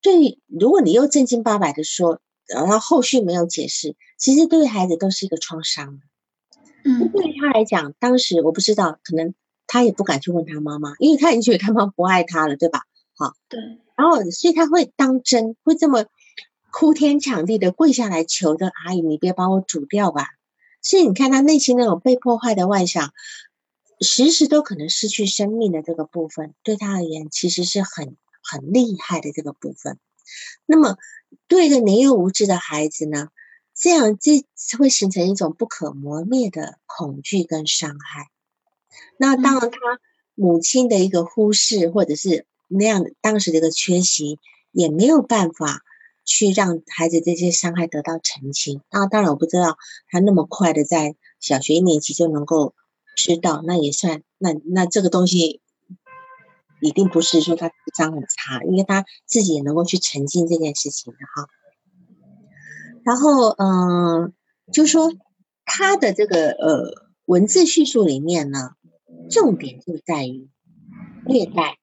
对，如果你又正经八百的说，然后后续没有解释，其实对孩子都是一个创伤。嗯，对于他来讲，当时我不知道，可能。他也不敢去问他妈妈，因为他已经觉得他妈不爱他了，对吧？好，对。然后，所以他会当真，会这么哭天抢地的跪下来求着阿姨：“你别把我煮掉吧。”所以你看他内心那种被破坏的外想，时时都可能失去生命的这个部分，对他而言其实是很很厉害的这个部分。那么对一个年幼无知的孩子呢，这样这会形成一种不可磨灭的恐惧跟伤害。那当然他母亲的一个忽视，或者是那样当时的一个缺席，也没有办法。去让孩子这些伤害得到澄清啊！当然我不知道他那么快的在小学一年级就能够知道，那也算那那这个东西一定不是说他智商很差，因为他自己也能够去澄清这件事情的哈。然后嗯，就说他的这个呃文字叙述里面呢，重点就在于虐待、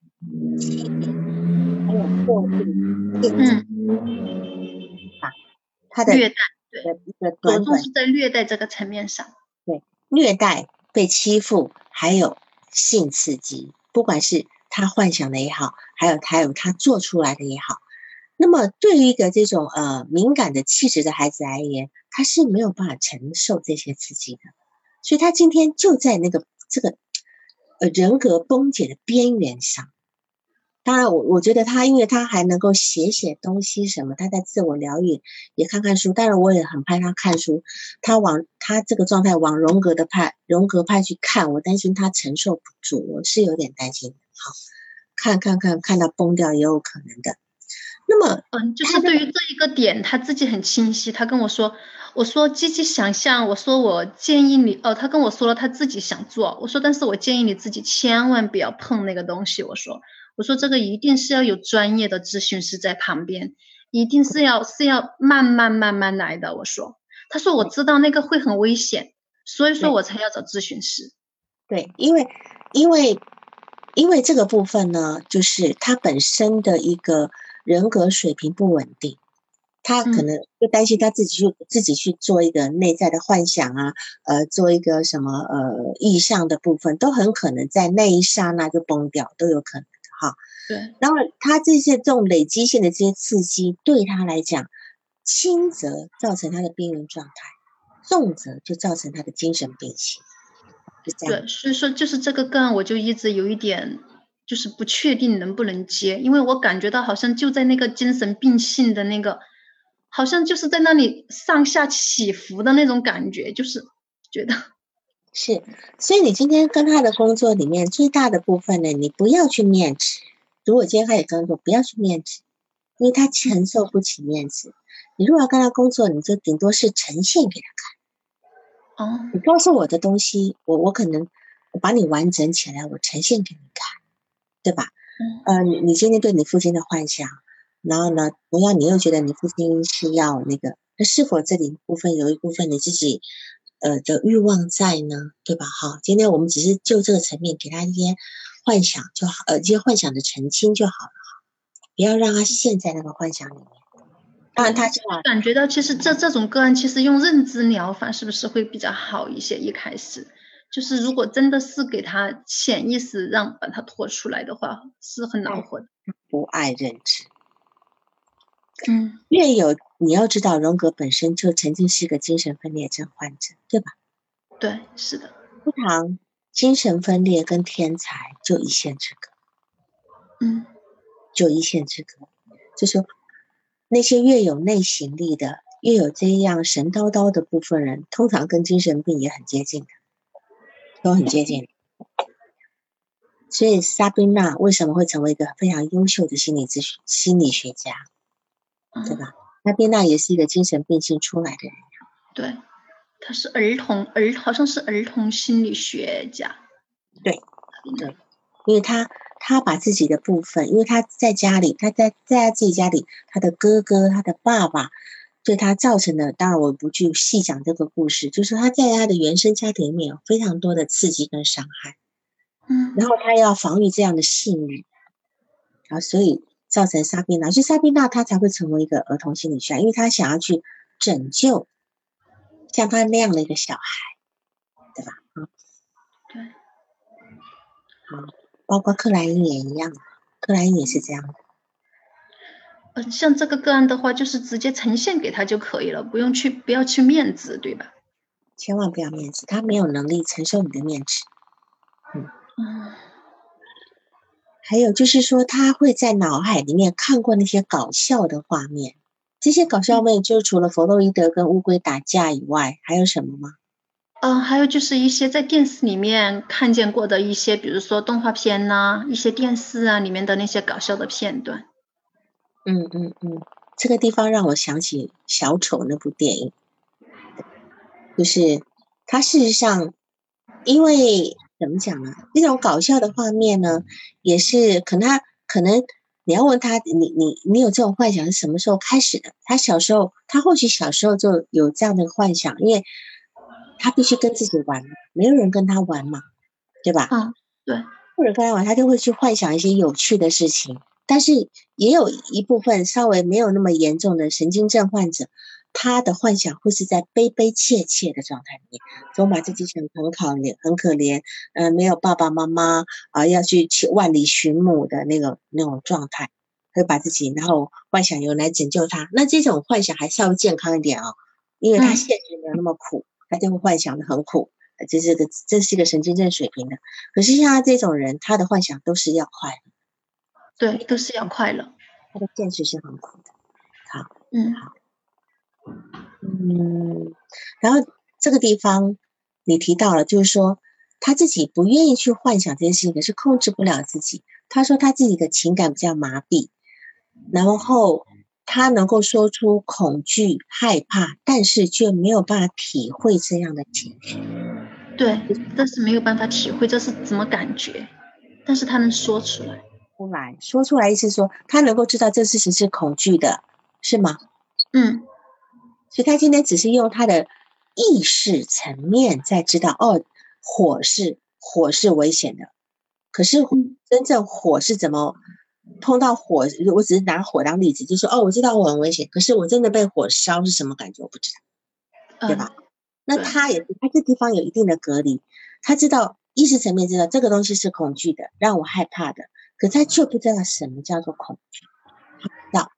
欺凌还有破坏、嗯。啊，他的虐待，对，一个着重是在虐待这个层面上，对，虐待、被欺负，还有性刺激，不管是他幻想的也好，还有还有他做出来的也好，那么对于一个这种呃敏感的气质的孩子而言，他是没有办法承受这些刺激的，所以他今天就在那个这个呃人格崩解的边缘上。当然，我我觉得他，因为他还能够写写东西什么，他在自我疗愈，也看看书。当然我也很怕他看书，他往他这个状态往荣格的派荣格派去看，我担心他承受不住，我是有点担心。好，看看看看到崩掉也有可能的。那么，嗯，就是对于这一个点，他自己很清晰。他跟我说，我说积极想象，我说我建议你，哦，他跟我说了他自己想做，我说但是我建议你自己千万不要碰那个东西，我说。我说这个一定是要有专业的咨询师在旁边，一定是要是要慢慢慢慢来的。我说，他说我知道那个会很危险，所以说我才要找咨询师。对，因为因为因为这个部分呢，就是他本身的一个人格水平不稳定，他可能就担心他自己去自己去做一个内在的幻想啊，呃，做一个什么呃意象的部分，都很可能在那一刹那就崩掉，都有可能。好，对，然后他这些这种累积性的这些刺激，对他来讲，轻则造成他的边缘状态，重则就造成他的精神病性，是这样。对，所以说就是这个个案，我就一直有一点就是不确定能不能接，因为我感觉到好像就在那个精神病性的那个，好像就是在那里上下起伏的那种感觉，就是觉得。是，所以你今天跟他的工作里面最大的部分呢，你不要去面子。如果今天开始工作，不要去面子，因为他承受不起面子。你如果要跟他工作，你就顶多是呈现给他看。哦，你告诉我的东西，我我可能我把你完整起来，我呈现给你看，对吧？嗯。呃，你你今天对你父亲的幻想，然后呢，同样你又觉得你父亲是要那个，那是否这里部分有一部分你自己？呃的欲望在呢，对吧？好，今天我们只是就这个层面给他一些幻想就好，呃，一些幻想的澄清就好了哈，不要让他陷在那个幻想里面。当然，他感觉到其实这这种个案，其实用认知疗法是不是会比较好一些？一开始就是如果真的是给他潜意识让把他拖出来的话，是很恼火的。不爱认知。嗯，越有你要知道，荣格本身就曾经是一个精神分裂症患者，对吧？对，是的。通常精神分裂跟天才就一线之隔。嗯，就一线之隔。就说那些越有内省力的，越有这样神叨叨的部分人，通常跟精神病也很接近的，都很接近。所以，莎宾娜为什么会成为一个非常优秀的心理咨询心理学家？对吧？那边娜也是一个精神病性出来的人。对，他是儿童儿，好像是儿童心理学家。对，对，因为他他把自己的部分，因为他在家里，他在在他自己家里，他的哥哥、他的爸爸对他造成的，当然我不去细讲这个故事，就是他在他的原生家庭里面有非常多的刺激跟伤害。嗯，然后他要防御这样的性欲，啊，所以。造成沙宾娜，所以沙宾娜她才会成为一个儿童心理学因为她想要去拯救像她那样的一个小孩，对吧？啊，对，好，包括克莱因也一样，克莱因也是这样的。嗯，像这个个案的话，就是直接呈现给他就可以了，不用去，不要去面子，对吧？千万不要面子，他没有能力承受你的面子。嗯嗯。还有就是说，他会在脑海里面看过那些搞笑的画面。这些搞笑面，就除了弗洛伊德跟乌龟打架以外，还有什么吗？嗯，还有就是一些在电视里面看见过的一些，比如说动画片呐，一些电视啊里面的那些搞笑的片段。嗯嗯嗯，这个地方让我想起小丑那部电影，就是他事实上，因为怎么讲呢？那种搞笑的画面呢，也是可能他可能。你要问他，你你你有这种幻想是什么时候开始的？他小时候，他或许小时候就有这样的幻想，因为他必须跟自己玩，没有人跟他玩嘛，对吧？啊，对。或者跟他玩，他就会去幻想一些有趣的事情。但是也有一部分稍微没有那么严重的神经症患者。他的幻想会是在悲悲切切的状态里面，总把自己想很可怜，很可怜，嗯，没有爸爸妈妈啊，要去去万里寻母的那个那种状态，会把自己然后幻想有人来拯救他。那这种幻想还稍微健康一点啊，因为他现实没有那么苦，他就会幻想的很苦，这是个这是一个神经症水平的。可是像他这种人，他的幻想都是要快乐，对，都是要快乐，他的现实是很苦的。好，嗯，好。嗯，然后这个地方你提到了，就是说他自己不愿意去幻想这件事情，可是控制不了自己。他说他自己的情感比较麻痹，然后他能够说出恐惧、害怕，但是却没有办法体会这样的情绪。对，但是没有办法体会这是怎么感觉，但是他能说出来。出来说出来，意思说他能够知道这事情是恐惧的，是吗？嗯。所以他今天只是用他的意识层面在知道，哦，火是火是危险的。可是真正火是怎么碰到火？我只是拿火当例子，就说哦，我知道我很危险，可是我真的被火烧是什么感觉？我不知道，对吧？那他也他这地方有一定的隔离，他知道意识层面知道这个东西是恐惧的，让我害怕的，可他却不知道什么叫做恐惧，他不知道，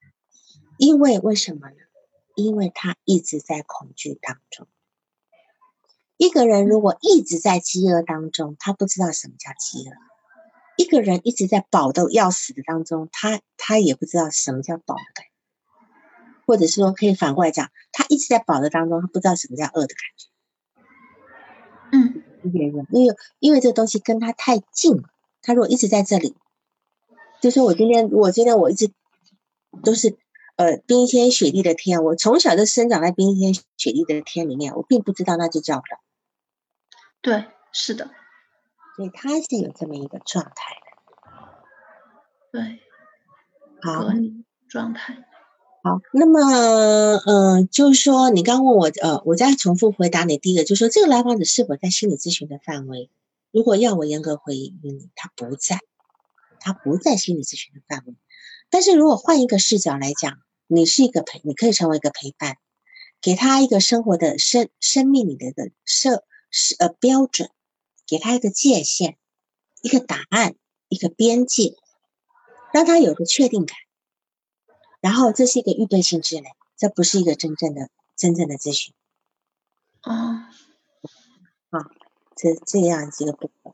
因为为什么呢？因为他一直在恐惧当中。一个人如果一直在饥饿当中，他不知道什么叫饥饿；一个人一直在饱的要死的当中，他他也不知道什么叫饱的感觉。或者是说，可以反过来讲，他一直在饱的当中，他不知道什么叫饿的感觉。嗯，因为因为这个东西跟他太近了。他如果一直在这里，就说我今天我今天我一直都是。呃，冰天雪地的天，我从小就生长在冰天雪地的天里面，我并不知道那就叫不了。对，是的，所以他是有这么一个状态的。对，好，状态。好，那么，呃，就是说，你刚问我，呃，我再重复回答你第一个，就是说，这个来访者是否在心理咨询的范围？如果要我严格回应你，他不在，他不在心理咨询的范围。但是如果换一个视角来讲，你是一个陪，你可以成为一个陪伴，给他一个生活的生生命里的一个设是呃标准，给他一个界限，一个答案，一个边界，让他有个确定感。然后这是一个预备性质类，这不是一个真正的真正的咨询。啊，啊，这这样一个部分。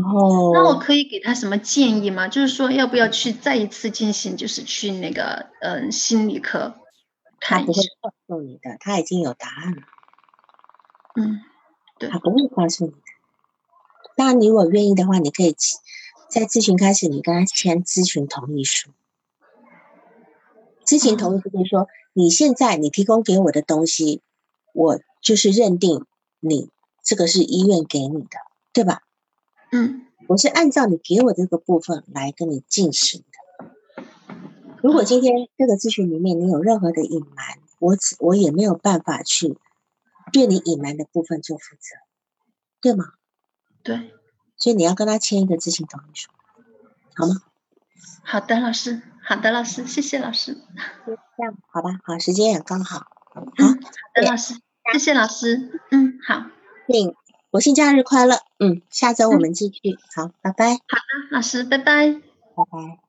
然后，那我可以给他什么建议吗？就是说，要不要去再一次进行，就是去那个嗯心理科看一下？他不会告诉你的，他已经有答案了。嗯，对，他不会告诉你的。当然，你如果愿意的话，你可以在咨询开始，你跟他签咨询同意书。咨询同意书就是说，你现在你提供给我的东西，我就是认定你这个是医院给你的，对吧？嗯，我是按照你给我这个部分来跟你进行的。如果今天这个咨询里面你有任何的隐瞒，我只我也没有办法去对你隐瞒的部分做负责，对吗？对，所以你要跟他签一个咨询同意书，好吗？好的，老师，好的，老师，谢谢老师。这样好吧，好，时间也刚好。好，好的，老师，谢谢老师。嗯，好，请。国庆假日快乐！嗯，下周我们继续。好，拜拜。好的，老师，拜拜。拜拜。